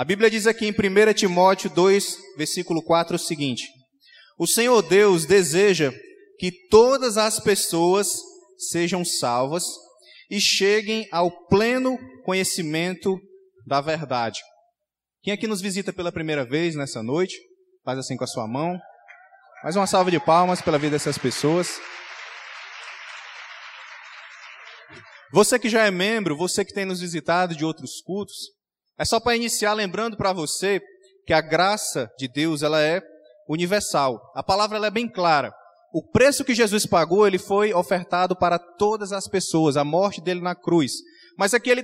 A Bíblia diz aqui em 1 Timóteo 2, versículo 4 o seguinte: O Senhor Deus deseja que todas as pessoas sejam salvas e cheguem ao pleno conhecimento da verdade. Quem aqui nos visita pela primeira vez nessa noite, faz assim com a sua mão. Mais uma salva de palmas pela vida dessas pessoas. Você que já é membro, você que tem nos visitado de outros cultos, é só para iniciar lembrando para você que a graça de Deus ela é universal. A palavra ela é bem clara. O preço que Jesus pagou, ele foi ofertado para todas as pessoas, a morte dele na cruz. Mas aqui ele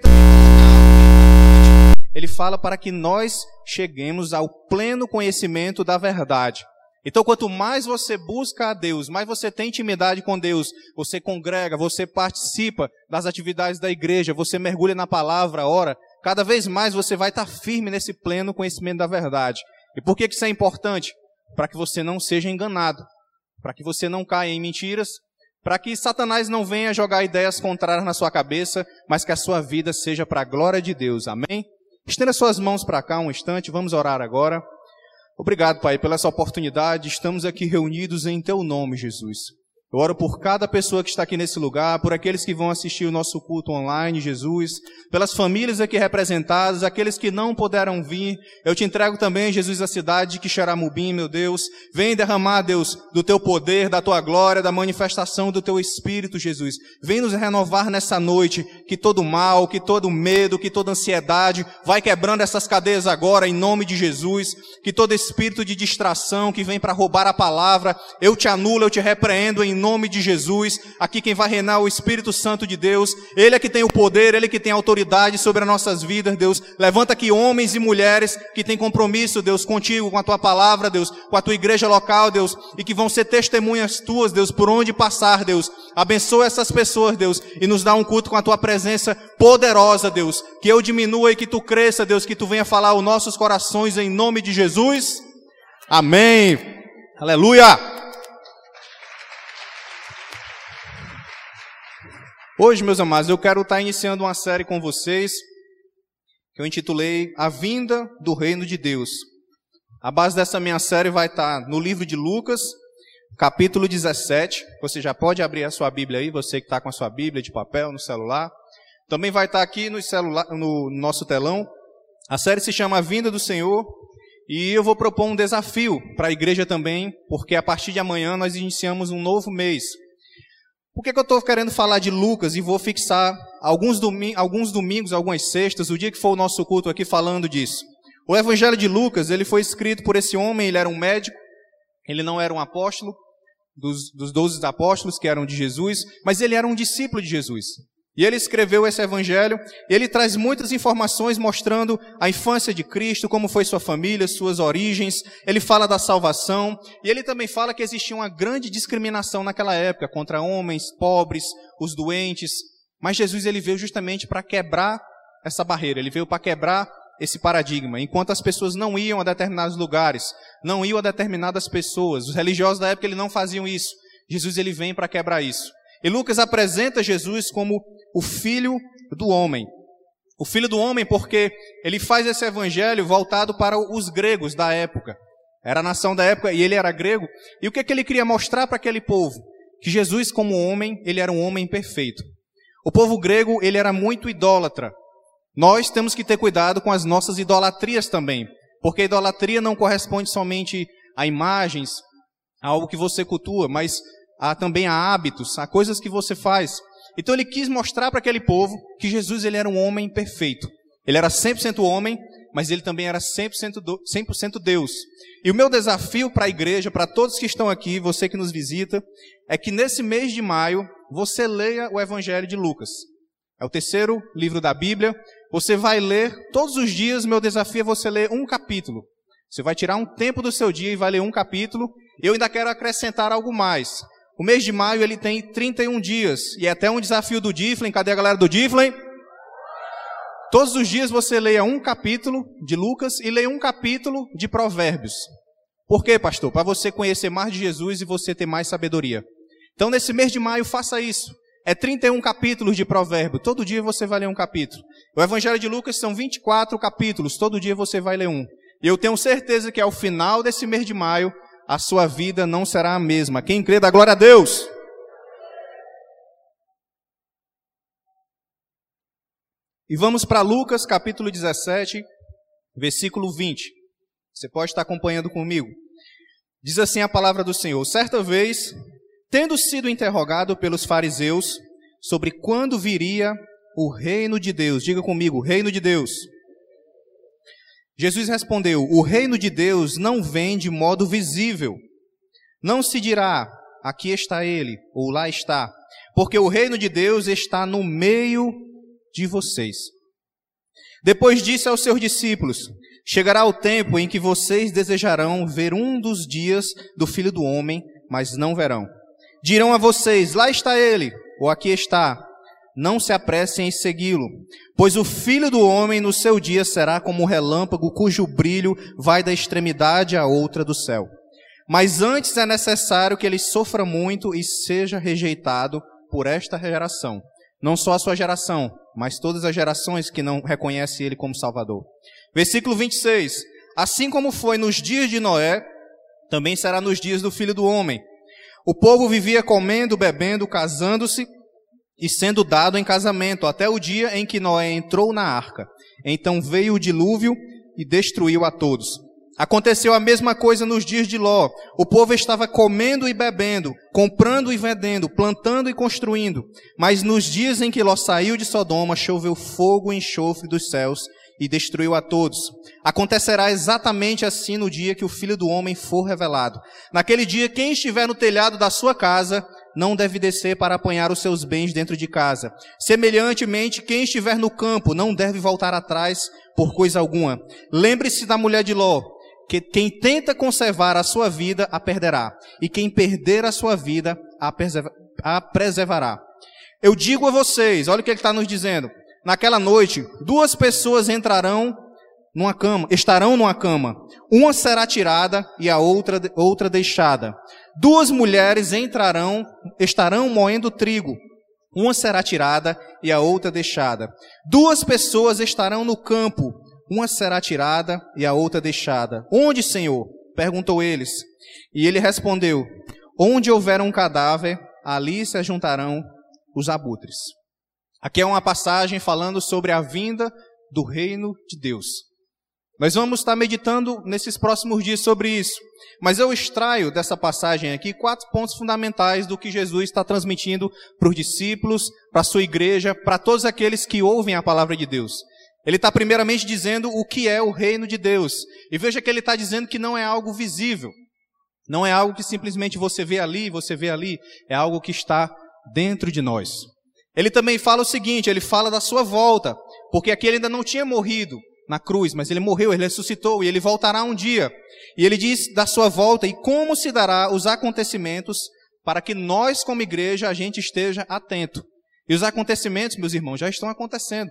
ele fala para que nós cheguemos ao pleno conhecimento da verdade. Então, quanto mais você busca a Deus, mais você tem intimidade com Deus, você congrega, você participa das atividades da igreja, você mergulha na palavra, ora, cada vez mais você vai estar firme nesse pleno conhecimento da verdade. E por que isso é importante? Para que você não seja enganado, para que você não caia em mentiras, para que Satanás não venha jogar ideias contrárias na sua cabeça, mas que a sua vida seja para a glória de Deus. Amém? Estenda suas mãos para cá um instante, vamos orar agora. Obrigado, Pai, pela essa oportunidade. Estamos aqui reunidos em Teu nome, Jesus. Eu oro por cada pessoa que está aqui nesse lugar, por aqueles que vão assistir o nosso culto online, Jesus, pelas famílias aqui representadas, aqueles que não puderam vir. Eu te entrego também, Jesus, a cidade de Quixaramubim, meu Deus. Vem derramar, Deus, do teu poder, da tua glória, da manifestação do teu espírito, Jesus. Vem nos renovar nessa noite, que todo mal, que todo medo, que toda ansiedade vai quebrando essas cadeias agora, em nome de Jesus. Que todo espírito de distração que vem para roubar a palavra, eu te anulo, eu te repreendo em nome de Jesus. Aqui quem vai reinar é o Espírito Santo de Deus. Ele é que tem o poder, ele é que tem autoridade sobre as nossas vidas, Deus. Levanta aqui homens e mulheres que têm compromisso, Deus, contigo, com a tua palavra, Deus, com a tua igreja local, Deus, e que vão ser testemunhas tuas, Deus, por onde passar, Deus. Abençoa essas pessoas, Deus, e nos dá um culto com a tua presença poderosa, Deus. Que eu diminua e que tu cresça, Deus, que tu venha falar aos nossos corações em nome de Jesus. Amém. Aleluia. Hoje, meus amados, eu quero estar iniciando uma série com vocês que eu intitulei A Vinda do Reino de Deus. A base dessa minha série vai estar no livro de Lucas, capítulo 17. Você já pode abrir a sua Bíblia aí, você que está com a sua Bíblia de papel no celular. Também vai estar aqui no, celular, no nosso telão. A série se chama A Vinda do Senhor. E eu vou propor um desafio para a igreja também, porque a partir de amanhã nós iniciamos um novo mês. Por que, que eu estou querendo falar de Lucas e vou fixar alguns, domi alguns domingos, algumas sextas, o dia que for o nosso culto aqui falando disso? O Evangelho de Lucas, ele foi escrito por esse homem, ele era um médico, ele não era um apóstolo, dos, dos doze apóstolos que eram de Jesus, mas ele era um discípulo de Jesus. E ele escreveu esse evangelho, ele traz muitas informações mostrando a infância de Cristo, como foi sua família, suas origens. Ele fala da salvação, e ele também fala que existia uma grande discriminação naquela época contra homens, pobres, os doentes. Mas Jesus ele veio justamente para quebrar essa barreira, ele veio para quebrar esse paradigma. Enquanto as pessoas não iam a determinados lugares, não iam a determinadas pessoas, os religiosos da época ele não faziam isso. Jesus ele vem para quebrar isso. E Lucas apresenta Jesus como o filho do homem. O filho do homem, porque ele faz esse evangelho voltado para os gregos da época. Era a nação da época e ele era grego. E o que, é que ele queria mostrar para aquele povo? Que Jesus, como homem, ele era um homem perfeito. O povo grego, ele era muito idólatra. Nós temos que ter cuidado com as nossas idolatrias também. Porque a idolatria não corresponde somente a imagens, a algo que você cultua, mas a, também a hábitos, a coisas que você faz. Então ele quis mostrar para aquele povo que Jesus ele era um homem perfeito. Ele era 100% homem, mas ele também era 100%, do, 100 Deus. E o meu desafio para a igreja, para todos que estão aqui, você que nos visita, é que nesse mês de maio você leia o Evangelho de Lucas. É o terceiro livro da Bíblia. Você vai ler todos os dias. Meu desafio é você ler um capítulo. Você vai tirar um tempo do seu dia e vai ler um capítulo. Eu ainda quero acrescentar algo mais. O mês de maio ele tem 31 dias e é até um desafio do Diflin. Cadê a galera do Diflin? Todos os dias você leia um capítulo de Lucas e leia um capítulo de Provérbios. Por quê, pastor? Para você conhecer mais de Jesus e você ter mais sabedoria. Então, nesse mês de maio, faça isso. É 31 capítulos de provérbio. Todo dia você vai ler um capítulo. O Evangelho de Lucas são 24 capítulos. Todo dia você vai ler um. E eu tenho certeza que ao final desse mês de maio, a sua vida não será a mesma. Quem crê, dá glória a Deus. E vamos para Lucas capítulo 17, versículo 20. Você pode estar acompanhando comigo. Diz assim a palavra do Senhor: Certa vez, tendo sido interrogado pelos fariseus sobre quando viria o reino de Deus, diga comigo, reino de Deus. Jesus respondeu: O reino de Deus não vem de modo visível. Não se dirá, aqui está ele, ou lá está, porque o reino de Deus está no meio de vocês. Depois disse aos seus discípulos: Chegará o tempo em que vocês desejarão ver um dos dias do filho do homem, mas não verão. Dirão a vocês: Lá está ele, ou aqui está. Não se apressem em segui-lo, pois o filho do homem no seu dia será como um relâmpago cujo brilho vai da extremidade à outra do céu. Mas antes é necessário que ele sofra muito e seja rejeitado por esta geração. Não só a sua geração, mas todas as gerações que não reconhecem ele como Salvador. Versículo 26. Assim como foi nos dias de Noé, também será nos dias do filho do homem. O povo vivia comendo, bebendo, casando-se e sendo dado em casamento, até o dia em que Noé entrou na arca. Então veio o dilúvio e destruiu a todos. Aconteceu a mesma coisa nos dias de Ló. O povo estava comendo e bebendo, comprando e vendendo, plantando e construindo. Mas nos dias em que Ló saiu de Sodoma, choveu fogo e enxofre dos céus e destruiu a todos. Acontecerá exatamente assim no dia que o Filho do Homem for revelado. Naquele dia, quem estiver no telhado da sua casa não deve descer para apanhar os seus bens dentro de casa. Semelhantemente, quem estiver no campo não deve voltar atrás por coisa alguma. Lembre-se da mulher de Ló que quem tenta conservar a sua vida a perderá, e quem perder a sua vida a, a preservará. Eu digo a vocês, olha o que ele está nos dizendo. Naquela noite, duas pessoas entrarão numa cama, estarão numa cama. Uma será tirada e a outra, outra deixada. Duas mulheres entrarão, estarão moendo trigo. Uma será tirada e a outra deixada. Duas pessoas estarão no campo uma será tirada e a outra deixada. Onde, Senhor? perguntou eles. E ele respondeu: Onde houver um cadáver, ali se juntarão os abutres. Aqui é uma passagem falando sobre a vinda do reino de Deus. Nós vamos estar meditando nesses próximos dias sobre isso. Mas eu extraio dessa passagem aqui quatro pontos fundamentais do que Jesus está transmitindo para os discípulos, para a sua igreja, para todos aqueles que ouvem a palavra de Deus. Ele está primeiramente dizendo o que é o reino de Deus. E veja que ele está dizendo que não é algo visível. Não é algo que simplesmente você vê ali, você vê ali. É algo que está dentro de nós. Ele também fala o seguinte: ele fala da sua volta. Porque aqui ele ainda não tinha morrido na cruz, mas ele morreu, ele ressuscitou e ele voltará um dia. E ele diz da sua volta e como se dará os acontecimentos para que nós, como igreja, a gente esteja atento. E os acontecimentos, meus irmãos, já estão acontecendo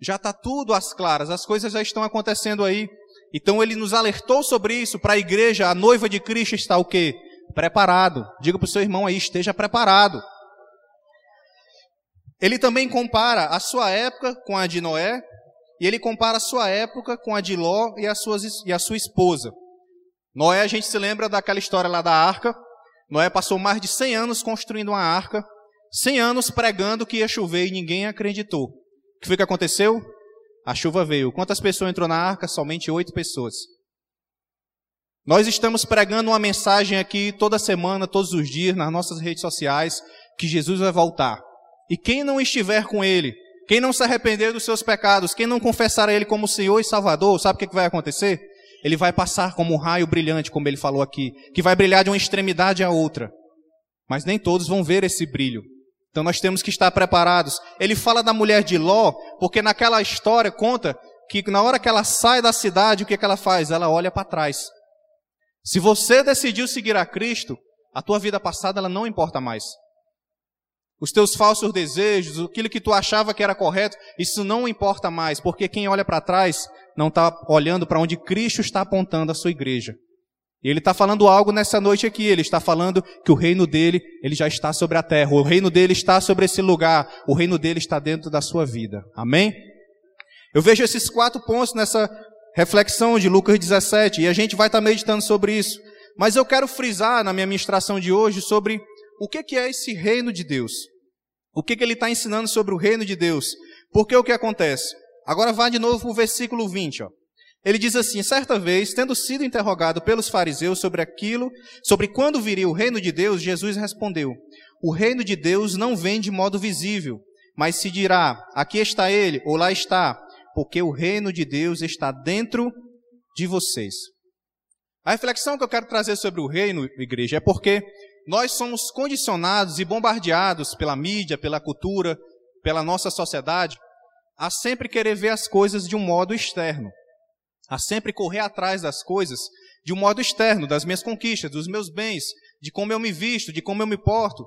já está tudo às claras, as coisas já estão acontecendo aí. Então ele nos alertou sobre isso para a igreja, a noiva de Cristo está o quê? Preparado. Diga para o seu irmão aí, esteja preparado. Ele também compara a sua época com a de Noé, e ele compara a sua época com a de Ló e a, suas, e a sua esposa. Noé, a gente se lembra daquela história lá da arca. Noé passou mais de 100 anos construindo uma arca, 100 anos pregando que ia chover e ninguém acreditou. O que foi que aconteceu? A chuva veio. Quantas pessoas entrou na arca? Somente oito pessoas. Nós estamos pregando uma mensagem aqui toda semana, todos os dias, nas nossas redes sociais, que Jesus vai voltar. E quem não estiver com Ele, quem não se arrepender dos seus pecados, quem não confessar a Ele como Senhor e Salvador, sabe o que vai acontecer? Ele vai passar como um raio brilhante, como ele falou aqui, que vai brilhar de uma extremidade à outra. Mas nem todos vão ver esse brilho. Então nós temos que estar preparados. Ele fala da mulher de Ló, porque naquela história conta que na hora que ela sai da cidade, o que, que ela faz? Ela olha para trás. Se você decidiu seguir a Cristo, a tua vida passada ela não importa mais. Os teus falsos desejos, aquilo que tu achava que era correto, isso não importa mais, porque quem olha para trás não está olhando para onde Cristo está apontando a sua igreja. E ele está falando algo nessa noite aqui. Ele está falando que o reino dele, ele já está sobre a terra. O reino dele está sobre esse lugar. O reino dele está dentro da sua vida. Amém? Eu vejo esses quatro pontos nessa reflexão de Lucas 17 e a gente vai estar meditando sobre isso. Mas eu quero frisar na minha ministração de hoje sobre o que é esse reino de Deus. O que ele está ensinando sobre o reino de Deus. Porque o que acontece? Agora vá de novo para o versículo 20. Ó. Ele diz assim: certa vez, tendo sido interrogado pelos fariseus sobre aquilo, sobre quando viria o reino de Deus, Jesus respondeu: O reino de Deus não vem de modo visível, mas se dirá: aqui está ele, ou lá está, porque o reino de Deus está dentro de vocês. A reflexão que eu quero trazer sobre o reino, igreja, é porque nós somos condicionados e bombardeados pela mídia, pela cultura, pela nossa sociedade, a sempre querer ver as coisas de um modo externo a sempre correr atrás das coisas de um modo externo, das minhas conquistas, dos meus bens, de como eu me visto, de como eu me porto,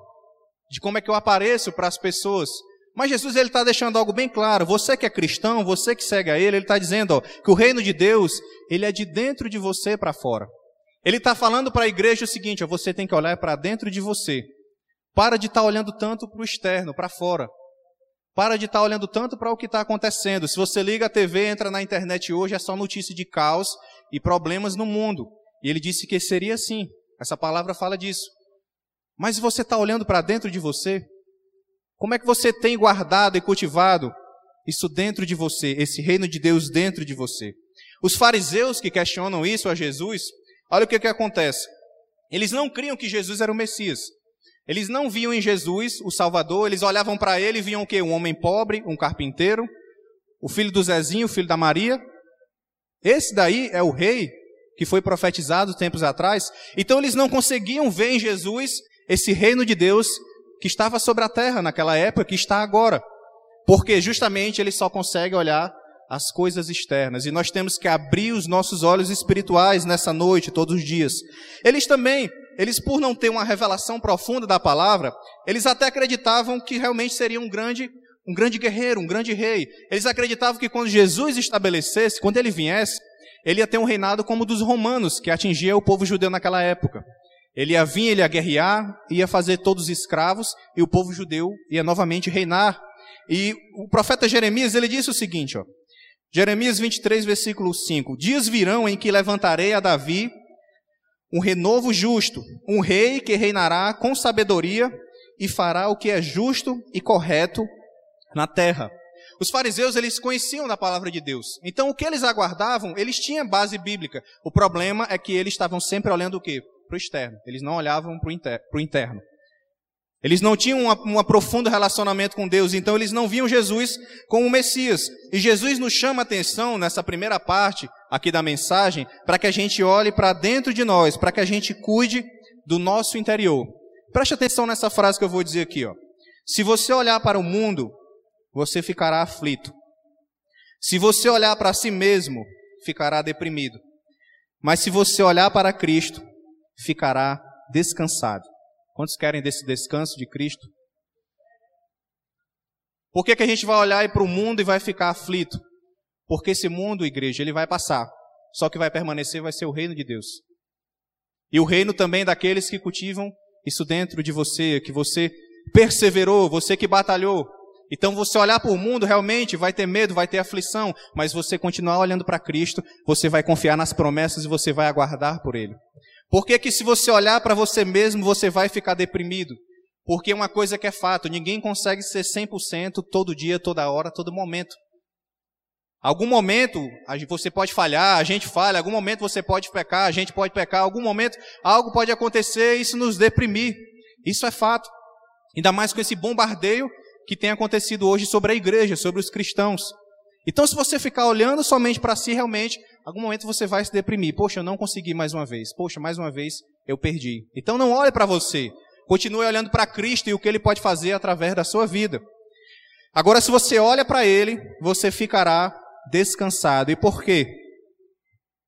de como é que eu apareço para as pessoas. Mas Jesus ele está deixando algo bem claro. Você que é cristão, você que segue a Ele, Ele está dizendo ó, que o reino de Deus ele é de dentro de você para fora. Ele está falando para a igreja o seguinte: ó, você tem que olhar para dentro de você. Para de estar tá olhando tanto para o externo, para fora. Para de estar tá olhando tanto para o que está acontecendo. Se você liga a TV, entra na internet hoje, é só notícia de caos e problemas no mundo. E ele disse que seria assim. Essa palavra fala disso. Mas você está olhando para dentro de você? Como é que você tem guardado e cultivado isso dentro de você, esse reino de Deus dentro de você? Os fariseus que questionam isso a Jesus, olha o que, que acontece. Eles não criam que Jesus era o Messias. Eles não viam em Jesus o Salvador, eles olhavam para ele e viam o quê? Um homem pobre, um carpinteiro, o filho do Zezinho, o filho da Maria. Esse daí é o rei que foi profetizado tempos atrás. Então eles não conseguiam ver em Jesus esse reino de Deus que estava sobre a terra naquela época, que está agora. Porque justamente eles só conseguem olhar as coisas externas. E nós temos que abrir os nossos olhos espirituais nessa noite, todos os dias. Eles também eles por não ter uma revelação profunda da palavra, eles até acreditavam que realmente seria um grande, um grande guerreiro, um grande rei. Eles acreditavam que quando Jesus estabelecesse, quando ele viesse, ele ia ter um reinado como o dos romanos, que atingia o povo judeu naquela época. Ele ia vir, ele ia guerrear, ia fazer todos escravos, e o povo judeu ia novamente reinar. E o profeta Jeremias, ele disse o seguinte, ó, Jeremias 23, versículo 5: Dias virão em que levantarei a Davi um renovo justo, um rei que reinará com sabedoria e fará o que é justo e correto na terra. Os fariseus, eles conheciam da palavra de Deus. Então, o que eles aguardavam, eles tinham base bíblica. O problema é que eles estavam sempre olhando o quê? Para o externo. Eles não olhavam para o interno. Eles não tinham um profundo relacionamento com Deus, então eles não viam Jesus como o Messias. E Jesus nos chama a atenção nessa primeira parte aqui da mensagem para que a gente olhe para dentro de nós, para que a gente cuide do nosso interior. Preste atenção nessa frase que eu vou dizer aqui, ó. Se você olhar para o mundo, você ficará aflito. Se você olhar para si mesmo, ficará deprimido. Mas se você olhar para Cristo, ficará descansado. Quantos querem desse descanso de Cristo? Por que, que a gente vai olhar para o mundo e vai ficar aflito? Porque esse mundo, igreja, ele vai passar. Só que vai permanecer vai ser o reino de Deus. E o reino também daqueles que cultivam isso dentro de você, que você perseverou, você que batalhou. Então você olhar para o mundo realmente vai ter medo, vai ter aflição, mas você continuar olhando para Cristo, você vai confiar nas promessas e você vai aguardar por Ele. Por que, que se você olhar para você mesmo, você vai ficar deprimido? Porque uma coisa que é fato, ninguém consegue ser 100% todo dia, toda hora, todo momento. Algum momento você pode falhar, a gente falha, algum momento você pode pecar, a gente pode pecar, algum momento algo pode acontecer e isso nos deprimir. Isso é fato. Ainda mais com esse bombardeio que tem acontecido hoje sobre a igreja, sobre os cristãos. Então, se você ficar olhando somente para si, realmente, algum momento você vai se deprimir. Poxa, eu não consegui mais uma vez. Poxa, mais uma vez eu perdi. Então, não olhe para você. Continue olhando para Cristo e o que Ele pode fazer através da sua vida. Agora, se você olha para Ele, você ficará descansado. E por quê?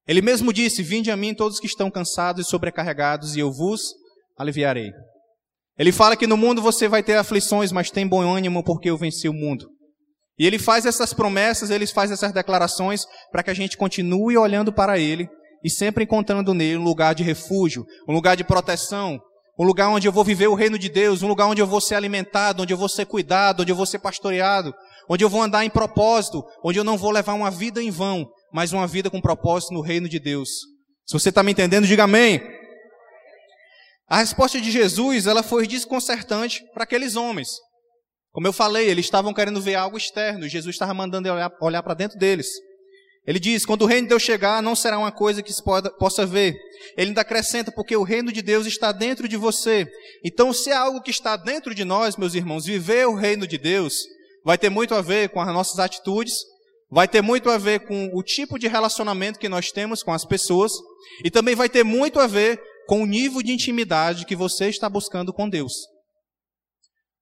Ele mesmo disse: Vinde a mim todos que estão cansados e sobrecarregados, e eu vos aliviarei. Ele fala que no mundo você vai ter aflições, mas tem bom ânimo porque eu venci o mundo. E ele faz essas promessas, ele faz essas declarações para que a gente continue olhando para ele e sempre encontrando nele um lugar de refúgio, um lugar de proteção, um lugar onde eu vou viver o reino de Deus, um lugar onde eu vou ser alimentado, onde eu vou ser cuidado, onde eu vou ser pastoreado, onde eu vou andar em propósito, onde eu não vou levar uma vida em vão, mas uma vida com propósito no reino de Deus. Se você está me entendendo, diga amém. A resposta de Jesus, ela foi desconcertante para aqueles homens. Como eu falei, eles estavam querendo ver algo externo, e Jesus estava mandando olhar, olhar para dentro deles. Ele diz: quando o reino de Deus chegar, não será uma coisa que se possa ver. Ele ainda acrescenta, porque o reino de Deus está dentro de você. Então, se é algo que está dentro de nós, meus irmãos, viver o reino de Deus, vai ter muito a ver com as nossas atitudes, vai ter muito a ver com o tipo de relacionamento que nós temos com as pessoas, e também vai ter muito a ver com o nível de intimidade que você está buscando com Deus.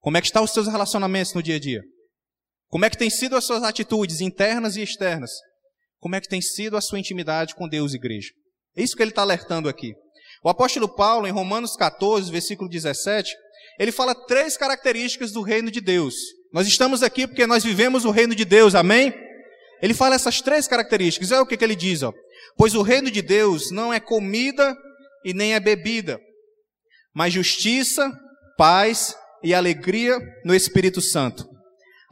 Como é que estão os seus relacionamentos no dia a dia? Como é que têm sido as suas atitudes internas e externas? Como é que tem sido a sua intimidade com Deus, igreja? É isso que ele está alertando aqui. O apóstolo Paulo, em Romanos 14, versículo 17, ele fala três características do reino de Deus. Nós estamos aqui porque nós vivemos o reino de Deus, amém? Ele fala essas três características. Olha o que, que ele diz, ó. Pois o reino de Deus não é comida e nem é bebida, mas justiça, paz e alegria no Espírito Santo.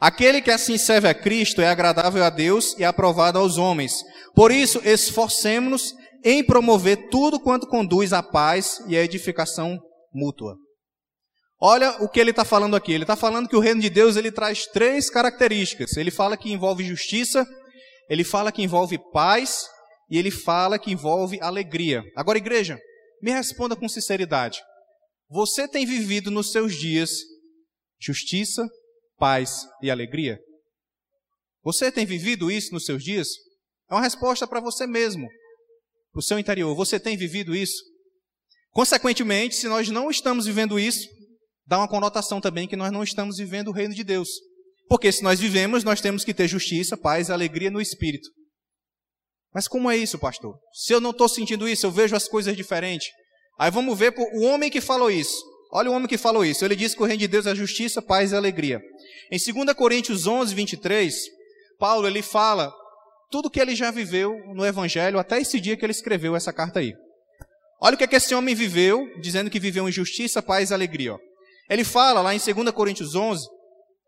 Aquele que assim serve a Cristo é agradável a Deus e aprovado aos homens. Por isso, esforcemos-nos em promover tudo quanto conduz à paz e à edificação mútua. Olha o que ele está falando aqui. Ele está falando que o reino de Deus ele traz três características. Ele fala que envolve justiça, ele fala que envolve paz e ele fala que envolve alegria. Agora, igreja, me responda com sinceridade. Você tem vivido nos seus dias justiça, paz e alegria? Você tem vivido isso nos seus dias? É uma resposta para você mesmo, para o seu interior. Você tem vivido isso? Consequentemente, se nós não estamos vivendo isso, dá uma conotação também que nós não estamos vivendo o reino de Deus. Porque se nós vivemos, nós temos que ter justiça, paz e alegria no espírito. Mas como é isso, pastor? Se eu não estou sentindo isso, eu vejo as coisas diferentes. Aí vamos ver o homem que falou isso. Olha o homem que falou isso. Ele disse que o reino de Deus é justiça, paz e alegria. Em 2 Coríntios 11, 23, Paulo ele fala tudo que ele já viveu no Evangelho até esse dia que ele escreveu essa carta aí. Olha o que, é que esse homem viveu, dizendo que viveu em justiça, paz e alegria. Ó. Ele fala lá em 2 Coríntios 11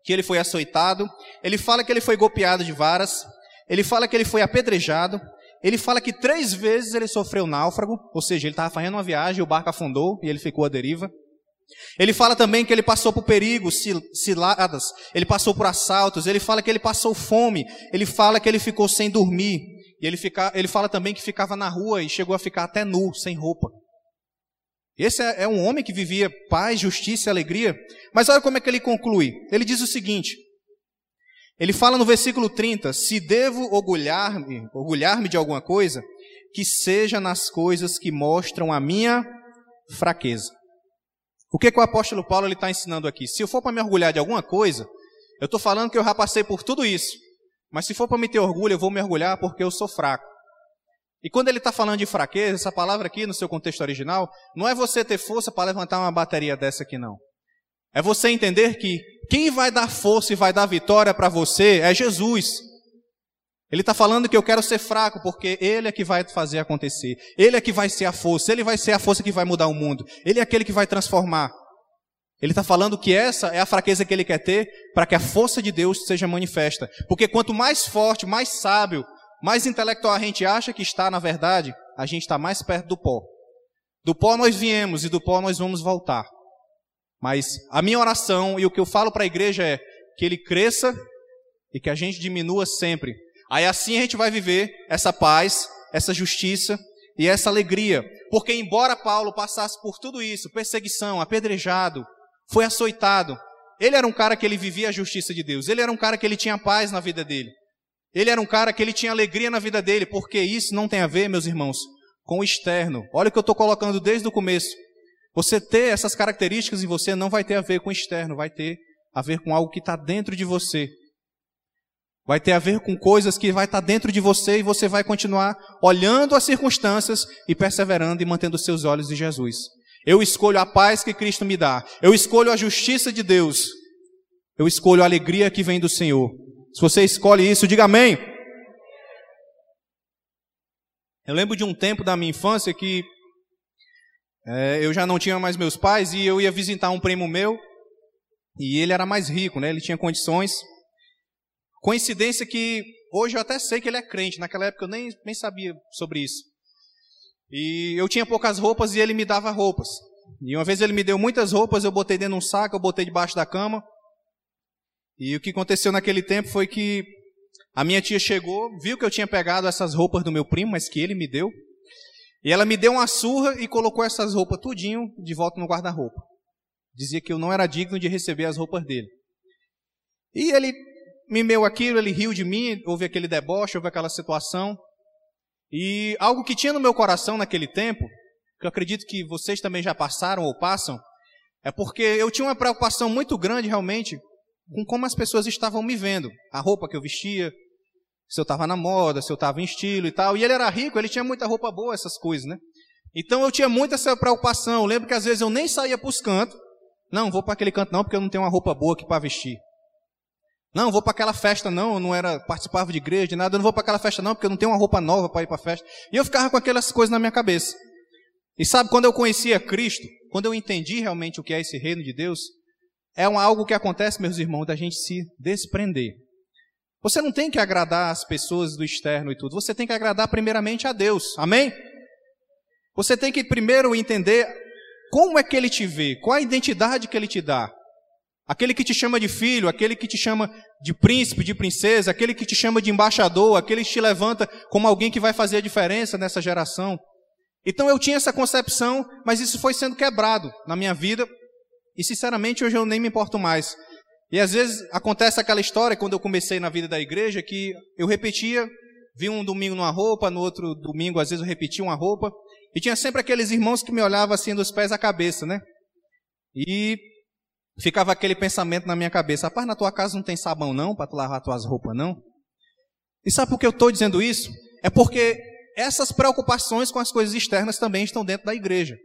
que ele foi açoitado, ele fala que ele foi golpeado de varas, ele fala que ele foi apedrejado, ele fala que três vezes ele sofreu náufrago, ou seja, ele estava fazendo uma viagem, o barco afundou e ele ficou à deriva. Ele fala também que ele passou por perigos, ciladas, ele passou por assaltos, ele fala que ele passou fome, ele fala que ele ficou sem dormir, e ele, fica, ele fala também que ficava na rua e chegou a ficar até nu, sem roupa. Esse é, é um homem que vivia paz, justiça e alegria. Mas olha como é que ele conclui. Ele diz o seguinte: ele fala no versículo 30: Se devo orgulhar-me, orgulhar-me de alguma coisa, que seja nas coisas que mostram a minha fraqueza. O que, que o apóstolo Paulo está ensinando aqui? Se eu for para me orgulhar de alguma coisa, eu estou falando que eu já passei por tudo isso. Mas se for para me ter orgulho, eu vou me orgulhar porque eu sou fraco. E quando ele está falando de fraqueza, essa palavra aqui no seu contexto original, não é você ter força para levantar uma bateria dessa aqui, não. É você entender que quem vai dar força e vai dar vitória para você é Jesus. Ele está falando que eu quero ser fraco, porque Ele é que vai fazer acontecer. Ele é que vai ser a força. Ele vai ser a força que vai mudar o mundo. Ele é aquele que vai transformar. Ele está falando que essa é a fraqueza que ele quer ter para que a força de Deus seja manifesta. Porque quanto mais forte, mais sábio, mais intelectual a gente acha que está, na verdade, a gente está mais perto do pó. Do pó nós viemos e do pó nós vamos voltar. Mas a minha oração e o que eu falo para a igreja é que ele cresça e que a gente diminua sempre Aí assim a gente vai viver essa paz, essa justiça e essa alegria. Porque embora Paulo passasse por tudo isso, perseguição, apedrejado, foi açoitado, ele era um cara que ele vivia a justiça de Deus. Ele era um cara que ele tinha paz na vida dele. Ele era um cara que ele tinha alegria na vida dele, porque isso não tem a ver, meus irmãos, com o externo. Olha o que eu estou colocando desde o começo. Você ter essas características em você não vai ter a ver com o externo, vai ter a ver com algo que está dentro de você. Vai ter a ver com coisas que vai estar dentro de você e você vai continuar olhando as circunstâncias e perseverando e mantendo seus olhos em Jesus. Eu escolho a paz que Cristo me dá. Eu escolho a justiça de Deus. Eu escolho a alegria que vem do Senhor. Se você escolhe isso, diga amém. Eu lembro de um tempo da minha infância que é, eu já não tinha mais meus pais e eu ia visitar um primo meu e ele era mais rico, né? Ele tinha condições. Coincidência que hoje eu até sei que ele é crente, naquela época eu nem, nem sabia sobre isso. E eu tinha poucas roupas e ele me dava roupas. E uma vez ele me deu muitas roupas, eu botei dentro de um saco, eu botei debaixo da cama. E o que aconteceu naquele tempo foi que a minha tia chegou, viu que eu tinha pegado essas roupas do meu primo, mas que ele me deu. E ela me deu uma surra e colocou essas roupas tudinho de volta no guarda-roupa. Dizia que eu não era digno de receber as roupas dele. E ele me mimeu aquilo, ele riu de mim, houve aquele deboche, houve aquela situação. E algo que tinha no meu coração naquele tempo, que eu acredito que vocês também já passaram ou passam, é porque eu tinha uma preocupação muito grande realmente com como as pessoas estavam me vendo, a roupa que eu vestia, se eu estava na moda, se eu estava em estilo e tal. E ele era rico, ele tinha muita roupa boa, essas coisas, né? Então eu tinha muita essa preocupação. Eu lembro que às vezes eu nem saía para os cantos. Não, vou para aquele canto não, porque eu não tenho uma roupa boa aqui para vestir. Não, vou para aquela festa não, eu não era participava de igreja, de nada. Eu não vou para aquela festa não, porque eu não tenho uma roupa nova para ir para a festa. E eu ficava com aquelas coisas na minha cabeça. E sabe, quando eu conhecia Cristo, quando eu entendi realmente o que é esse reino de Deus, é um, algo que acontece, meus irmãos, da gente se desprender. Você não tem que agradar as pessoas do externo e tudo, você tem que agradar primeiramente a Deus. Amém? Você tem que primeiro entender como é que ele te vê, qual a identidade que ele te dá. Aquele que te chama de filho, aquele que te chama de príncipe, de princesa, aquele que te chama de embaixador, aquele que te levanta como alguém que vai fazer a diferença nessa geração. Então eu tinha essa concepção, mas isso foi sendo quebrado na minha vida, e sinceramente hoje eu nem me importo mais. E às vezes acontece aquela história, quando eu comecei na vida da igreja, que eu repetia, vi um domingo numa roupa, no outro domingo às vezes eu repetia uma roupa, e tinha sempre aqueles irmãos que me olhavam assim dos pés à cabeça, né? E ficava aquele pensamento na minha cabeça, rapaz, na tua casa não tem sabão não, para tu lavar tuas roupas não? E sabe por que eu estou dizendo isso? É porque essas preocupações com as coisas externas também estão dentro da igreja.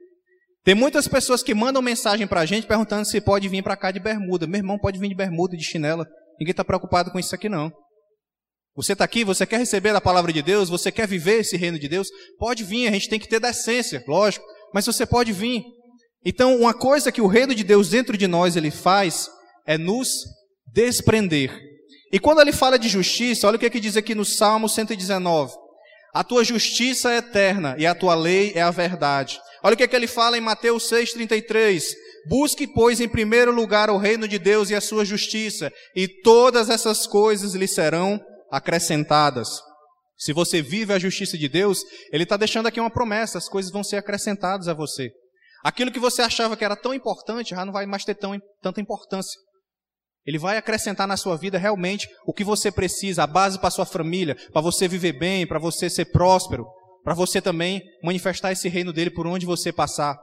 Tem muitas pessoas que mandam mensagem para a gente perguntando se pode vir para cá de bermuda. Meu irmão pode vir de bermuda, de chinela. Ninguém está preocupado com isso aqui, não. Você está aqui, você quer receber a palavra de Deus, você quer viver esse reino de Deus? Pode vir, a gente tem que ter decência, lógico. Mas você pode vir. Então, uma coisa que o reino de Deus dentro de nós ele faz é nos desprender. E quando ele fala de justiça, olha o que, é que diz aqui no Salmo 119. A tua justiça é eterna e a tua lei é a verdade. Olha o que, é que ele fala em Mateus 6,33. Busque, pois, em primeiro lugar o reino de Deus e a sua justiça, e todas essas coisas lhe serão acrescentadas. Se você vive a justiça de Deus, Ele está deixando aqui uma promessa: as coisas vão ser acrescentadas a você. Aquilo que você achava que era tão importante já não vai mais ter tão, tanta importância. Ele vai acrescentar na sua vida realmente o que você precisa, a base para sua família, para você viver bem, para você ser próspero para você também manifestar esse reino dele por onde você passar.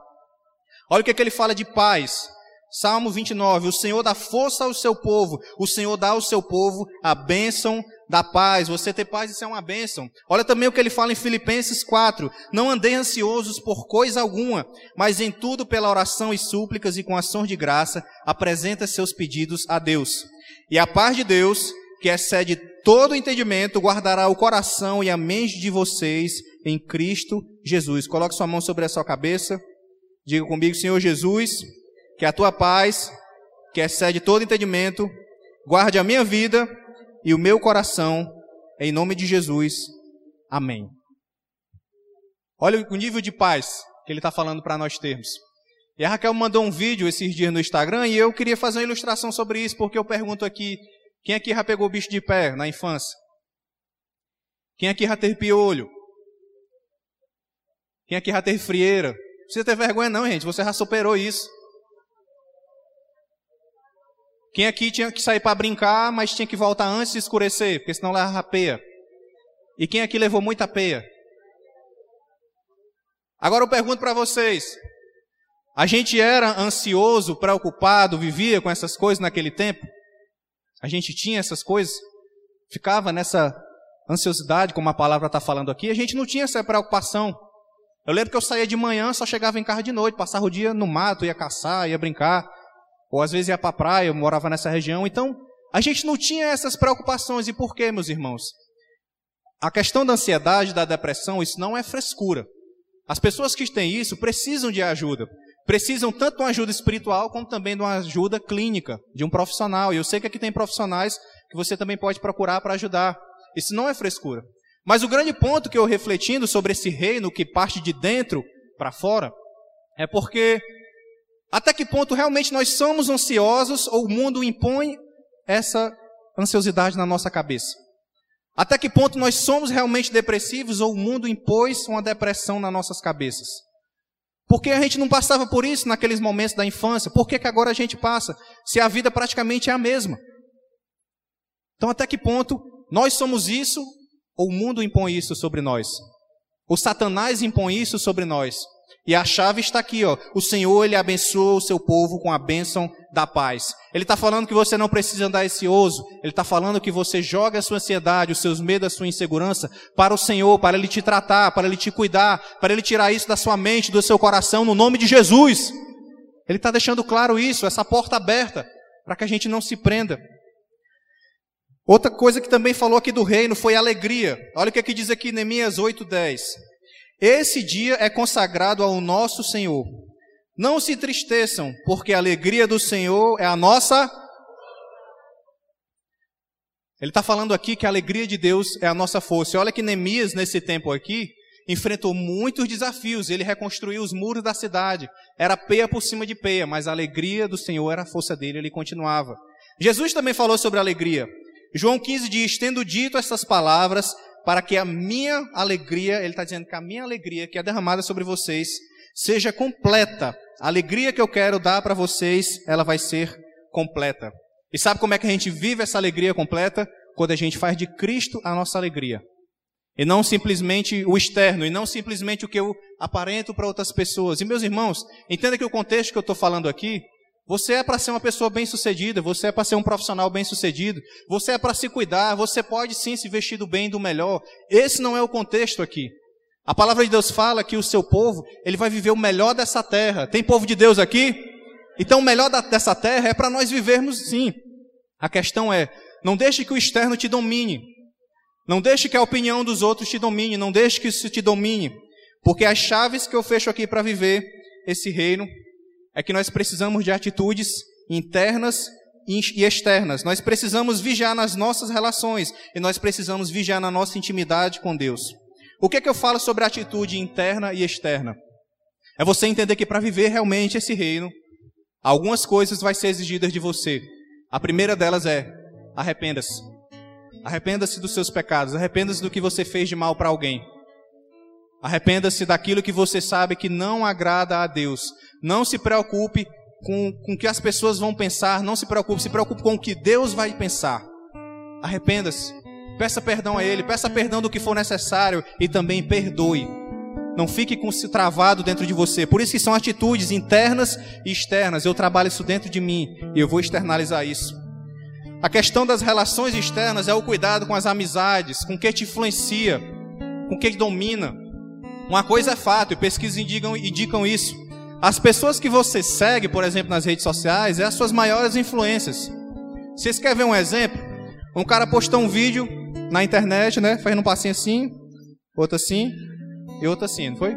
Olha o que, é que ele fala de paz. Salmo 29, o Senhor dá força ao seu povo, o Senhor dá ao seu povo a bênção da paz. Você ter paz, isso é uma bênção. Olha também o que ele fala em Filipenses 4, não andei ansiosos por coisa alguma, mas em tudo pela oração e súplicas e com ações de graça, apresenta seus pedidos a Deus. E a paz de Deus, que excede todo entendimento, guardará o coração e a mente de vocês em Cristo Jesus. Coloque sua mão sobre a sua cabeça. Diga comigo, Senhor Jesus, que a tua paz, que excede todo entendimento, guarde a minha vida e o meu coração, em nome de Jesus. Amém. Olha o nível de paz que ele está falando para nós termos. E a Raquel mandou um vídeo esses dias no Instagram e eu queria fazer uma ilustração sobre isso, porque eu pergunto aqui: quem aqui já pegou bicho de pé na infância? Quem aqui já teve piolho? Quem aqui já teve frieira? Não precisa ter vergonha não, gente. Você já superou isso. Quem aqui tinha que sair para brincar, mas tinha que voltar antes de escurecer, porque senão leva peia. E quem aqui levou muita peia? Agora eu pergunto para vocês: a gente era ansioso, preocupado, vivia com essas coisas naquele tempo? A gente tinha essas coisas? Ficava nessa ansiosidade, como a palavra está falando aqui? A gente não tinha essa preocupação. Eu lembro que eu saía de manhã, só chegava em casa de noite, passava o dia no mato, ia caçar, ia brincar, ou às vezes ia para a praia, eu morava nessa região. Então, a gente não tinha essas preocupações. E por quê, meus irmãos? a questão da ansiedade, da depressão, isso não é frescura. As pessoas que têm isso precisam de ajuda. Precisam tanto de uma ajuda espiritual como também de uma ajuda clínica, de um profissional. E eu sei que aqui tem profissionais que você também pode procurar para ajudar. Isso não é frescura. Mas o grande ponto que eu refletindo sobre esse reino que parte de dentro para fora é porque até que ponto realmente nós somos ansiosos ou o mundo impõe essa ansiosidade na nossa cabeça? Até que ponto nós somos realmente depressivos ou o mundo impôs uma depressão nas nossas cabeças? Por que a gente não passava por isso naqueles momentos da infância? Por que, que agora a gente passa? Se a vida praticamente é a mesma. Então, até que ponto nós somos isso ou o mundo impõe isso sobre nós? O Satanás impõe isso sobre nós? E a chave está aqui, ó. O Senhor, ele abençoa o seu povo com a bênção da paz. Ele está falando que você não precisa andar ansioso. Ele está falando que você joga a sua ansiedade, os seus medos, a sua insegurança para o Senhor, para Ele te tratar, para Ele te cuidar, para Ele tirar isso da sua mente, do seu coração, no nome de Jesus. Ele está deixando claro isso, essa porta aberta, para que a gente não se prenda. Outra coisa que também falou aqui do reino foi alegria. Olha o que aqui diz aqui Neemias 8:10. Esse dia é consagrado ao nosso Senhor. Não se tristeçam, porque a alegria do Senhor é a nossa. Ele está falando aqui que a alegria de Deus é a nossa força. Olha que Neemias, nesse tempo aqui, enfrentou muitos desafios. Ele reconstruiu os muros da cidade. Era peia por cima de peia, mas a alegria do Senhor era a força dele, ele continuava. Jesus também falou sobre alegria. João 15 diz: Tendo dito essas palavras, para que a minha alegria, ele está dizendo que a minha alegria que é derramada sobre vocês seja completa. A alegria que eu quero dar para vocês, ela vai ser completa. E sabe como é que a gente vive essa alegria completa? Quando a gente faz de Cristo a nossa alegria. E não simplesmente o externo, e não simplesmente o que eu aparento para outras pessoas. E meus irmãos, entenda que o contexto que eu estou falando aqui você é para ser uma pessoa bem-sucedida, você é para ser um profissional bem-sucedido, você é para se cuidar, você pode sim se vestir do bem e do melhor. Esse não é o contexto aqui. A palavra de Deus fala que o seu povo, ele vai viver o melhor dessa terra. Tem povo de Deus aqui? Então o melhor da, dessa terra é para nós vivermos sim. A questão é, não deixe que o externo te domine. Não deixe que a opinião dos outros te domine, não deixe que isso te domine. Porque as chaves que eu fecho aqui para viver esse reino é que nós precisamos de atitudes internas e externas. Nós precisamos vigiar nas nossas relações e nós precisamos vigiar na nossa intimidade com Deus. O que é que eu falo sobre atitude interna e externa? É você entender que para viver realmente esse reino, algumas coisas vai ser exigidas de você. A primeira delas é arrependa-se. Arrependa-se dos seus pecados, arrependa-se do que você fez de mal para alguém. Arrependa-se daquilo que você sabe que não agrada a Deus. Não se preocupe com, com o que as pessoas vão pensar, não se preocupe, se preocupe com o que Deus vai pensar. Arrependa-se, peça perdão a Ele, peça perdão do que for necessário e também perdoe. Não fique com se travado dentro de você. Por isso que são atitudes internas e externas. Eu trabalho isso dentro de mim e eu vou externalizar isso. A questão das relações externas é o cuidado com as amizades, com o que te influencia, com o que domina. Uma coisa é fato, e pesquisas indicam, indicam isso. As pessoas que você segue, por exemplo, nas redes sociais, é as suas maiores influências. Vocês querem ver um exemplo? Um cara postou um vídeo na internet, né? Fazendo um passinho assim, outro assim e outro assim, não foi?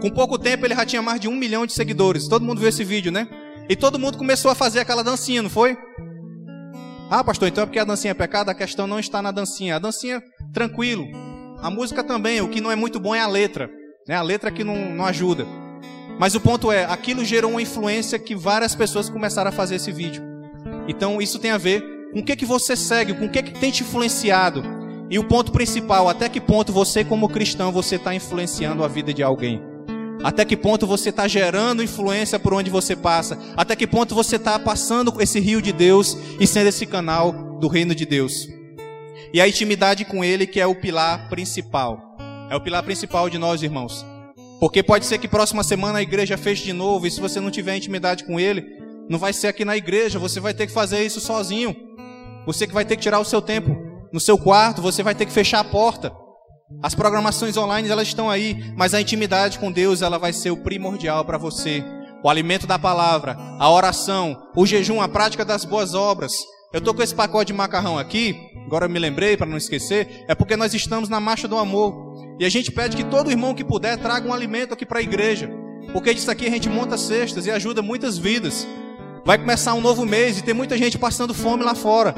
Com pouco tempo ele já tinha mais de um milhão de seguidores. Todo mundo viu esse vídeo, né? E todo mundo começou a fazer aquela dancinha, não foi? Ah, pastor, então é porque a dancinha é pecado? A questão não está na dancinha. A dancinha, tranquilo. A música também, o que não é muito bom é a letra. Né? A letra que não, não ajuda. Mas o ponto é, aquilo gerou uma influência que várias pessoas começaram a fazer esse vídeo. Então isso tem a ver com o que, que você segue, com o que, que tem te influenciado. E o ponto principal, até que ponto você como cristão, você está influenciando a vida de alguém. Até que ponto você está gerando influência por onde você passa. Até que ponto você está passando esse rio de Deus e sendo esse canal do reino de Deus e a intimidade com Ele, que é o pilar principal. É o pilar principal de nós, irmãos. Porque pode ser que próxima semana a igreja feche de novo, e se você não tiver intimidade com Ele, não vai ser aqui na igreja, você vai ter que fazer isso sozinho. Você que vai ter que tirar o seu tempo no seu quarto, você vai ter que fechar a porta. As programações online elas estão aí, mas a intimidade com Deus ela vai ser o primordial para você. O alimento da palavra, a oração, o jejum, a prática das boas obras. Eu tô com esse pacote de macarrão aqui, agora eu me lembrei para não esquecer, é porque nós estamos na marcha do amor. E a gente pede que todo irmão que puder traga um alimento aqui para a igreja. Porque disso aqui a gente monta cestas e ajuda muitas vidas. Vai começar um novo mês e tem muita gente passando fome lá fora.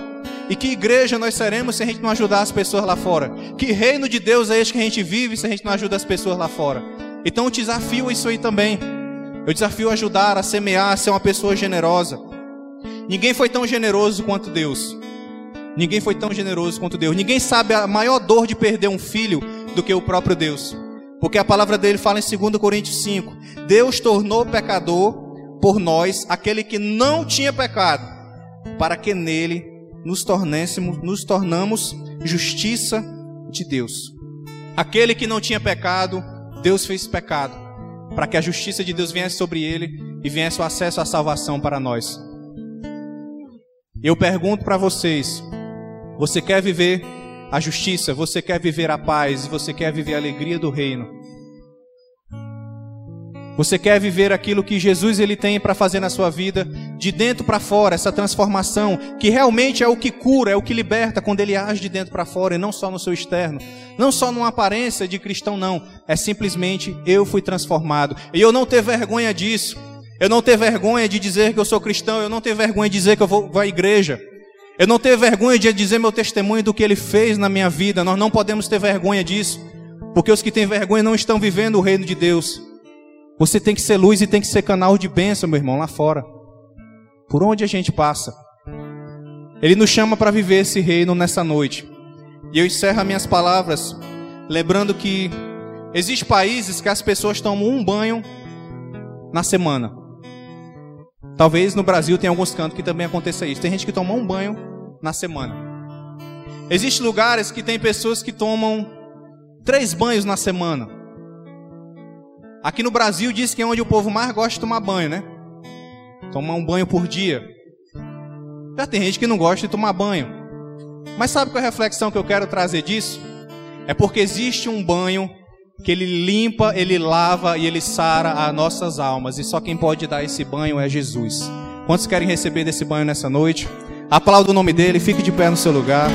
E que igreja nós seremos se a gente não ajudar as pessoas lá fora? Que reino de Deus é este que a gente vive se a gente não ajuda as pessoas lá fora? Então eu desafio isso aí também. Eu desafio a ajudar, a semear, a ser uma pessoa generosa. Ninguém foi tão generoso quanto Deus. Ninguém foi tão generoso quanto Deus. Ninguém sabe a maior dor de perder um filho do que o próprio Deus. Porque a palavra dele fala em 2 Coríntios 5: Deus tornou pecador por nós aquele que não tinha pecado, para que nele nos tornássemos, nos tornamos justiça de Deus. Aquele que não tinha pecado, Deus fez pecado, para que a justiça de Deus viesse sobre ele e viesse o acesso à salvação para nós. Eu pergunto para vocês: você quer viver a justiça, você quer viver a paz, você quer viver a alegria do reino? Você quer viver aquilo que Jesus ele tem para fazer na sua vida, de dentro para fora, essa transformação, que realmente é o que cura, é o que liberta quando ele age de dentro para fora e não só no seu externo, não só numa aparência de cristão não, é simplesmente eu fui transformado. E eu não ter vergonha disso. Eu não ter vergonha de dizer que eu sou cristão, eu não ter vergonha de dizer que eu vou, vou à igreja. Eu não ter vergonha de dizer meu testemunho do que ele fez na minha vida. Nós não podemos ter vergonha disso, porque os que têm vergonha não estão vivendo o reino de Deus. Você tem que ser luz e tem que ser canal de bênção, meu irmão, lá fora. Por onde a gente passa. Ele nos chama para viver esse reino nessa noite. E eu encerro minhas palavras lembrando que existem países que as pessoas tomam um banho na semana. Talvez no Brasil tenha alguns cantos que também aconteça isso. Tem gente que toma um banho na semana. Existem lugares que tem pessoas que tomam três banhos na semana. Aqui no Brasil diz que é onde o povo mais gosta de tomar banho, né? Tomar um banho por dia. Já tem gente que não gosta de tomar banho. Mas sabe qual é a reflexão que eu quero trazer disso? É porque existe um banho que ele limpa, ele lava e ele sara as nossas almas. E só quem pode dar esse banho é Jesus. Quantos querem receber desse banho nessa noite? Aplauda o nome dele, fique de pé no seu lugar.